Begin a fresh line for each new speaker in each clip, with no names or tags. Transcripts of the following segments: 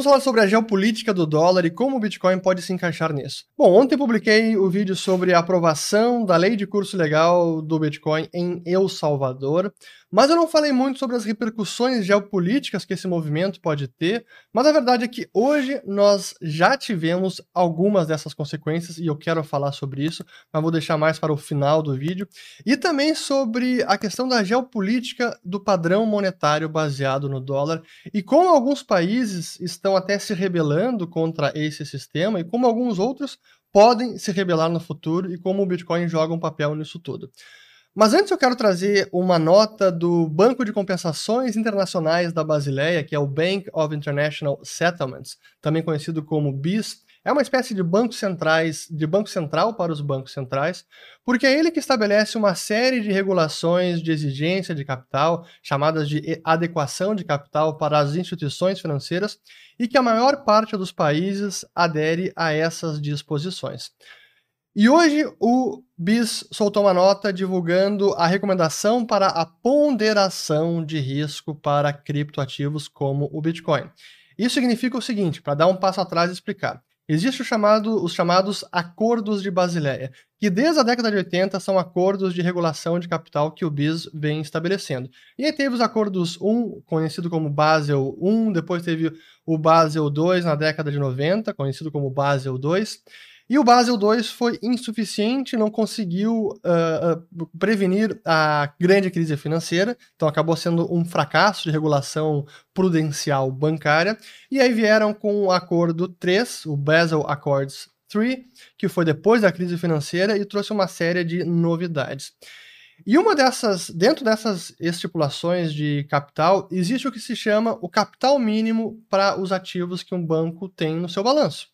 Vamos falar sobre a geopolítica do dólar e como o Bitcoin pode se encaixar nisso. Bom, ontem publiquei o vídeo sobre a aprovação da lei de curso legal do Bitcoin em El Salvador. Mas eu não falei muito sobre as repercussões geopolíticas que esse movimento pode ter, mas a verdade é que hoje nós já tivemos algumas dessas consequências e eu quero falar sobre isso, mas vou deixar mais para o final do vídeo. E também sobre a questão da geopolítica do padrão monetário baseado no dólar e como alguns países estão até se rebelando contra esse sistema e como alguns outros podem se rebelar no futuro e como o Bitcoin joga um papel nisso tudo. Mas antes eu quero trazer uma nota do Banco de Compensações Internacionais da Basileia, que é o Bank of International Settlements, também conhecido como BIS. É uma espécie de banco centrais, de banco central para os bancos centrais, porque é ele que estabelece uma série de regulações de exigência de capital, chamadas de adequação de capital para as instituições financeiras, e que a maior parte dos países adere a essas disposições. E hoje o BIS soltou uma nota divulgando a recomendação para a ponderação de risco para criptoativos como o Bitcoin. Isso significa o seguinte, para dar um passo atrás e explicar. Existe chamado, os chamados Acordos de Basileia, que desde a década de 80 são acordos de regulação de capital que o BIS vem estabelecendo. E aí teve os acordos 1, conhecido como Basel I, depois teve o Basel II na década de 90, conhecido como Basel II, e o Basel II foi insuficiente, não conseguiu uh, prevenir a grande crise financeira, então acabou sendo um fracasso de regulação prudencial bancária. E aí vieram com o acordo 3, o Basel Accords 3, que foi depois da crise financeira e trouxe uma série de novidades. E uma dessas, dentro dessas estipulações de capital, existe o que se chama o capital mínimo para os ativos que um banco tem no seu balanço.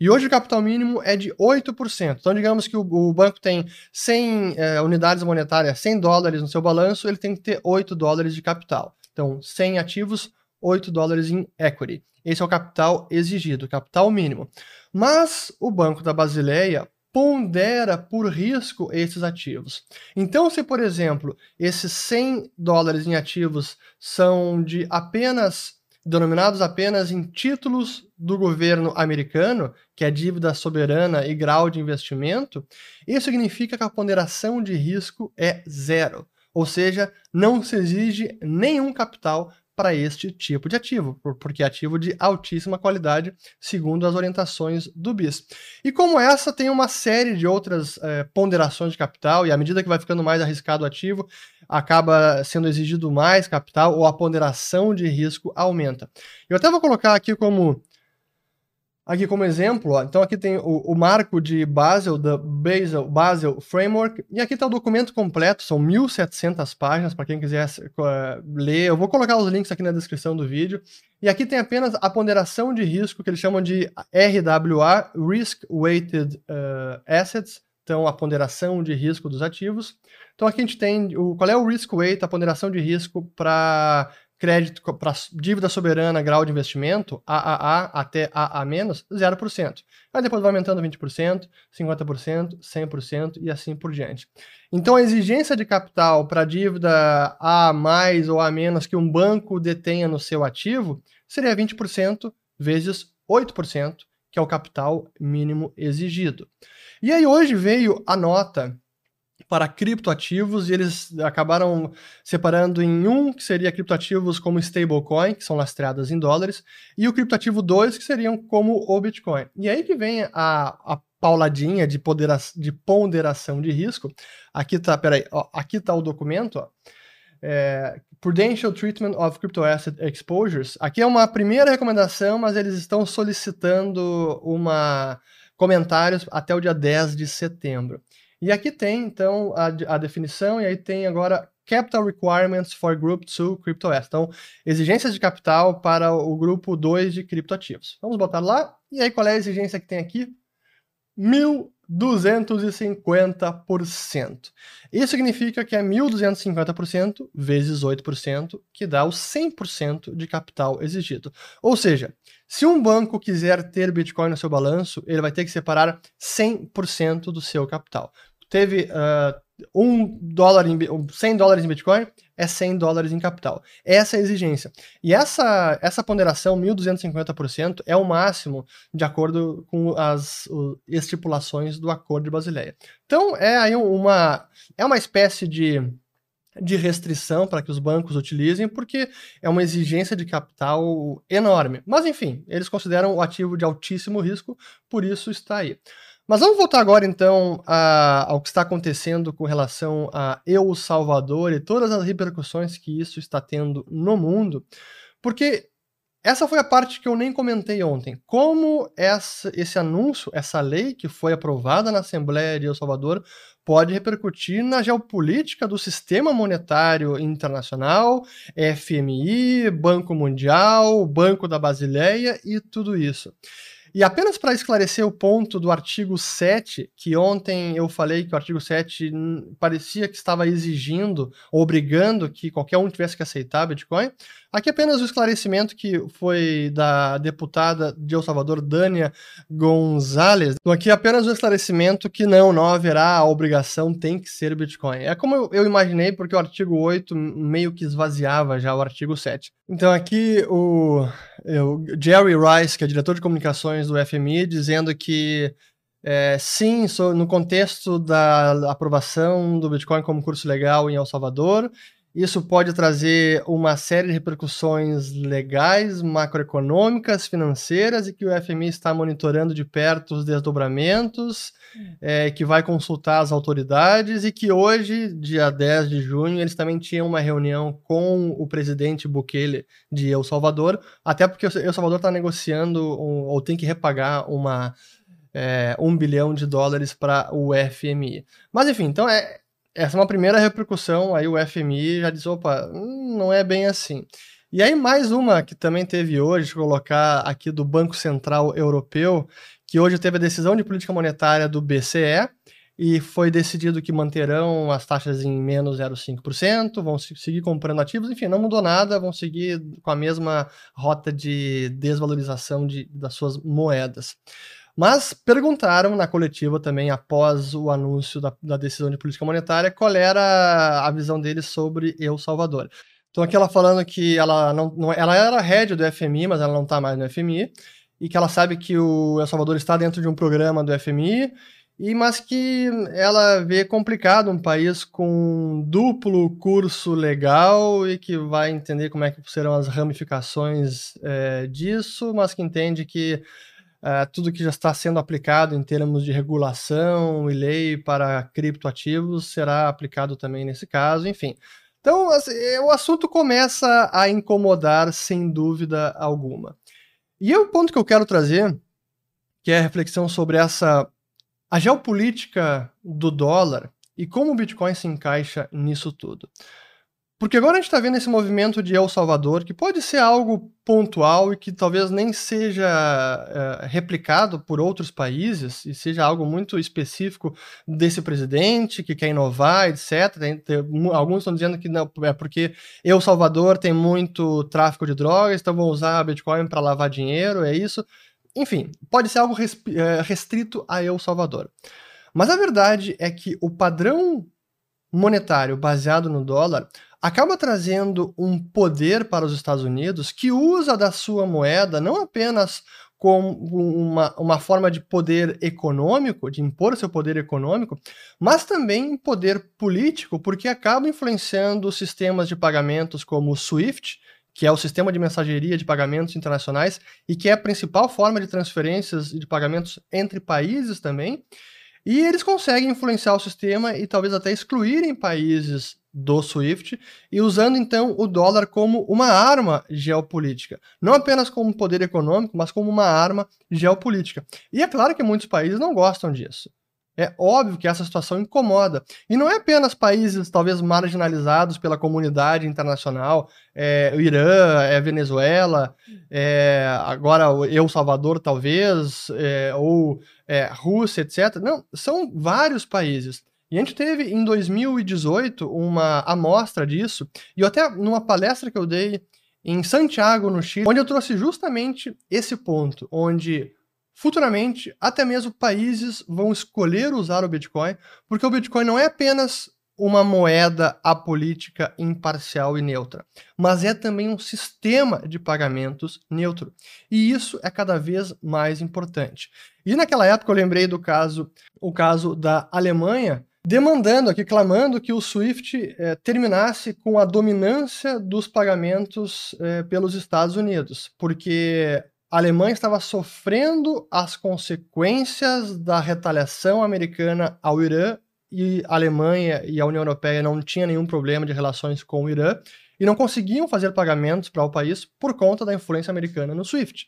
E hoje o capital mínimo é de 8%. Então, digamos que o, o banco tem 100 é, unidades monetárias, 100 dólares no seu balanço, ele tem que ter 8 dólares de capital. Então, 100 ativos, 8 dólares em equity. Esse é o capital exigido, capital mínimo. Mas o Banco da Basileia pondera por risco esses ativos. Então, se, por exemplo, esses 100 dólares em ativos são de apenas denominados apenas em títulos do governo americano, que é dívida soberana e grau de investimento, isso significa que a ponderação de risco é zero, ou seja, não se exige nenhum capital para este tipo de ativo, porque é ativo de altíssima qualidade, segundo as orientações do BIS. E como essa, tem uma série de outras é, ponderações de capital, e à medida que vai ficando mais arriscado o ativo, acaba sendo exigido mais capital ou a ponderação de risco aumenta. Eu até vou colocar aqui como Aqui como exemplo, ó, então aqui tem o, o, marco de Basel, da Basel, Basel Framework, e aqui está o documento completo, são 1.700 páginas, para quem quiser uh, ler. Eu vou colocar os links aqui na descrição do vídeo. E aqui tem apenas a ponderação de risco, que eles chamam de RWA, Risk Weighted uh, Assets, então a ponderação de risco dos ativos. Então aqui a gente tem o, qual é o risk weight, a ponderação de risco para crédito para dívida soberana, grau de investimento, AAA até AA-, 0%. Aí depois vai aumentando 20%, 50%, 100% e assim por diante. Então a exigência de capital para dívida A mais ou A menos que um banco detenha no seu ativo seria 20% vezes 8%, que é o capital mínimo exigido. E aí hoje veio a nota para criptoativos e eles acabaram separando em um que seria criptoativos como stablecoin, que são lastreadas em dólares, e o criptoativo 2 que seriam como o Bitcoin. E aí que vem a, a pauladinha de, podera, de ponderação de risco. Aqui tá, peraí, ó, aqui tá o documento, ó. É, Prudential Treatment of Crypto Asset Exposures. Aqui é uma primeira recomendação, mas eles estão solicitando uma comentários até o dia 10 de setembro. E aqui tem, então, a, a definição, e aí tem agora Capital Requirements for Group 2 Crypto Assets. Então, exigências de capital para o grupo 2 de criptoativos. Vamos botar lá. E aí, qual é a exigência que tem aqui? 1.250%. Isso significa que é 1.250% vezes 8%, que dá o 100% de capital exigido. Ou seja, se um banco quiser ter Bitcoin no seu balanço, ele vai ter que separar 100% do seu capital. Teve uh, um dólar em 100 dólares em Bitcoin é 100 dólares em capital. Essa é a exigência. E essa, essa ponderação, 1.250%, é o máximo de acordo com as o, estipulações do Acordo de Basileia. Então, é aí uma, é uma espécie de, de restrição para que os bancos utilizem, porque é uma exigência de capital enorme. Mas, enfim, eles consideram o ativo de altíssimo risco, por isso está aí. Mas vamos voltar agora então a, ao que está acontecendo com relação a El Salvador e todas as repercussões que isso está tendo no mundo, porque essa foi a parte que eu nem comentei ontem. Como essa, esse anúncio, essa lei que foi aprovada na Assembleia de El Salvador, pode repercutir na geopolítica do sistema monetário internacional, FMI, Banco Mundial, Banco da Basileia e tudo isso. E apenas para esclarecer o ponto do artigo 7, que ontem eu falei que o artigo 7 parecia que estava exigindo, obrigando que qualquer um tivesse que aceitar Bitcoin, aqui apenas o esclarecimento que foi da deputada de El Salvador, Dânia Gonzalez. Então aqui apenas o esclarecimento que não, não haverá a obrigação, tem que ser Bitcoin. É como eu imaginei, porque o artigo 8 meio que esvaziava já o artigo 7. Então aqui o, o Jerry Rice, que é diretor de comunicações do FMI, dizendo que é, sim, no contexto da aprovação do Bitcoin como curso legal em El Salvador, isso pode trazer uma série de repercussões legais, macroeconômicas, financeiras e que o FMI está monitorando de perto os desdobramentos, é, que vai consultar as autoridades e que hoje, dia 10 de junho, eles também tinham uma reunião com o presidente Bukele de El Salvador, até porque El Salvador está negociando ou tem que repagar uma é, um bilhão de dólares para o FMI. Mas enfim, então é, essa é uma primeira repercussão, aí o FMI já diz, opa, não é bem assim. E aí mais uma que também teve hoje, colocar aqui do Banco Central Europeu, que hoje teve a decisão de política monetária do BCE, e foi decidido que manterão as taxas em menos 0,5%, vão seguir comprando ativos, enfim, não mudou nada, vão seguir com a mesma rota de desvalorização de, das suas moedas. Mas perguntaram na coletiva também, após o anúncio da, da, decisão de política monetária, qual era a visão deles sobre El Salvador. Então, aqui ela falando que ela não, não ela era head do FMI, mas ela não está mais no FMI, e que ela sabe que o El Salvador está dentro de um programa do FMI, e mas que ela vê complicado um país com duplo curso legal e que vai entender como é que serão as ramificações é, disso, mas que entende que uh, tudo que já está sendo aplicado em termos de regulação e lei para criptoativos será aplicado também nesse caso, enfim. Então, assim, o assunto começa a incomodar sem dúvida alguma. E o ponto que eu quero trazer, que é a reflexão sobre essa a geopolítica do dólar e como o Bitcoin se encaixa nisso tudo. Porque agora a gente está vendo esse movimento de El Salvador, que pode ser algo pontual e que talvez nem seja é, replicado por outros países, e seja algo muito específico desse presidente que quer inovar, etc. Tem, tem, alguns estão dizendo que não, é porque El Salvador tem muito tráfico de drogas, então vão usar Bitcoin para lavar dinheiro, é isso. Enfim, pode ser algo é, restrito a El Salvador. Mas a verdade é que o padrão monetário baseado no dólar acaba trazendo um poder para os Estados Unidos que usa da sua moeda não apenas como uma, uma forma de poder econômico, de impor seu poder econômico, mas também poder político, porque acaba influenciando sistemas de pagamentos como o SWIFT, que é o sistema de mensageria de pagamentos internacionais e que é a principal forma de transferências e de pagamentos entre países também. E eles conseguem influenciar o sistema e talvez até excluírem países do SWIFT e usando então o dólar como uma arma geopolítica, não apenas como poder econômico, mas como uma arma geopolítica. E é claro que muitos países não gostam disso. É óbvio que essa situação incomoda. E não é apenas países talvez marginalizados pela comunidade internacional, é, o Irã, é Venezuela, é, agora o El Salvador talvez, é, ou é, Rússia, etc. Não, são vários países. E a gente teve em 2018 uma amostra disso, e até numa palestra que eu dei em Santiago, no Chile, onde eu trouxe justamente esse ponto, onde futuramente até mesmo países vão escolher usar o Bitcoin, porque o Bitcoin não é apenas uma moeda apolítica, imparcial e neutra, mas é também um sistema de pagamentos neutro. E isso é cada vez mais importante. E naquela época eu lembrei do caso, o caso da Alemanha, demandando aqui, clamando que o SWIFT eh, terminasse com a dominância dos pagamentos eh, pelos Estados Unidos, porque a Alemanha estava sofrendo as consequências da retaliação americana ao Irã e a Alemanha e a União Europeia não tinham nenhum problema de relações com o Irã e não conseguiam fazer pagamentos para o país por conta da influência americana no SWIFT.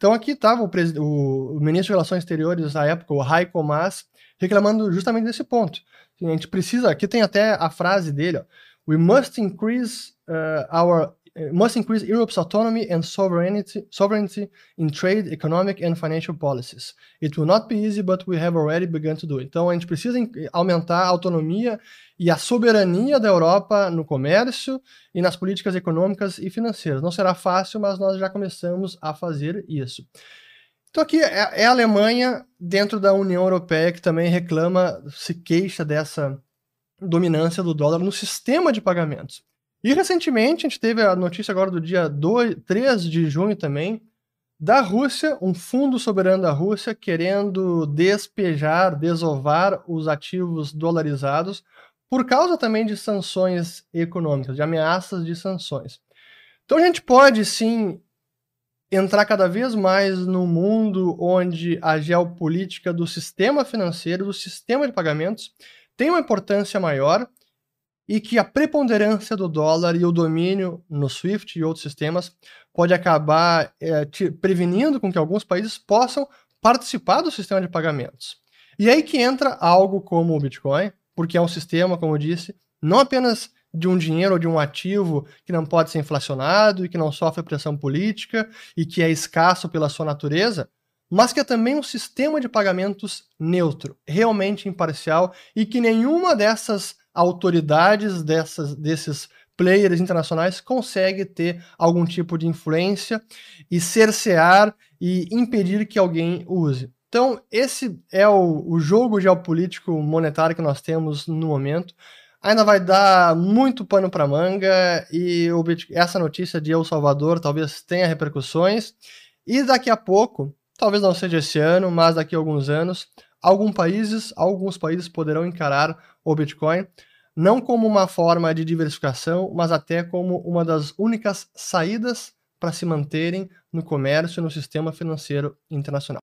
Então aqui estava o, o, ministro de Relações Exteriores na época, o Heiko Maas, reclamando justamente desse ponto. A gente precisa, aqui tem até a frase dele, ó, We must increase uh, our must increase Europe's autonomy and sovereignty, sovereignty in trade, economic and financial policies. It will not be easy, but we have already begun to do. Então a gente precisa aumentar a autonomia e a soberania da Europa no comércio e nas políticas econômicas e financeiras. Não será fácil, mas nós já começamos a fazer isso. Então aqui é, é a Alemanha dentro da União Europeia que também reclama, se queixa dessa dominância do dólar no sistema de pagamentos. E recentemente a gente teve a notícia agora do dia 2, 3 de junho também, da Rússia, um fundo soberano da Rússia querendo despejar, desovar os ativos dolarizados por causa também de sanções econômicas, de ameaças de sanções. Então a gente pode sim entrar cada vez mais no mundo onde a geopolítica do sistema financeiro, do sistema de pagamentos, tem uma importância maior e que a preponderância do dólar e o domínio no SWIFT e outros sistemas pode acabar é, te, prevenindo com que alguns países possam participar do sistema de pagamentos. E aí que entra algo como o Bitcoin, porque é um sistema, como eu disse, não apenas de um dinheiro ou de um ativo que não pode ser inflacionado e que não sofre pressão política e que é escasso pela sua natureza, mas que é também um sistema de pagamentos neutro, realmente imparcial e que nenhuma dessas autoridades dessas, desses players internacionais consegue ter algum tipo de influência e cercear e impedir que alguém use. Então, esse é o, o jogo geopolítico monetário que nós temos no momento. Ainda vai dar muito pano para manga e o, essa notícia de El Salvador talvez tenha repercussões. E daqui a pouco, talvez não seja esse ano, mas daqui a alguns anos, alguns países, alguns países poderão encarar o Bitcoin não como uma forma de diversificação, mas até como uma das únicas saídas para se manterem no comércio e no sistema financeiro internacional.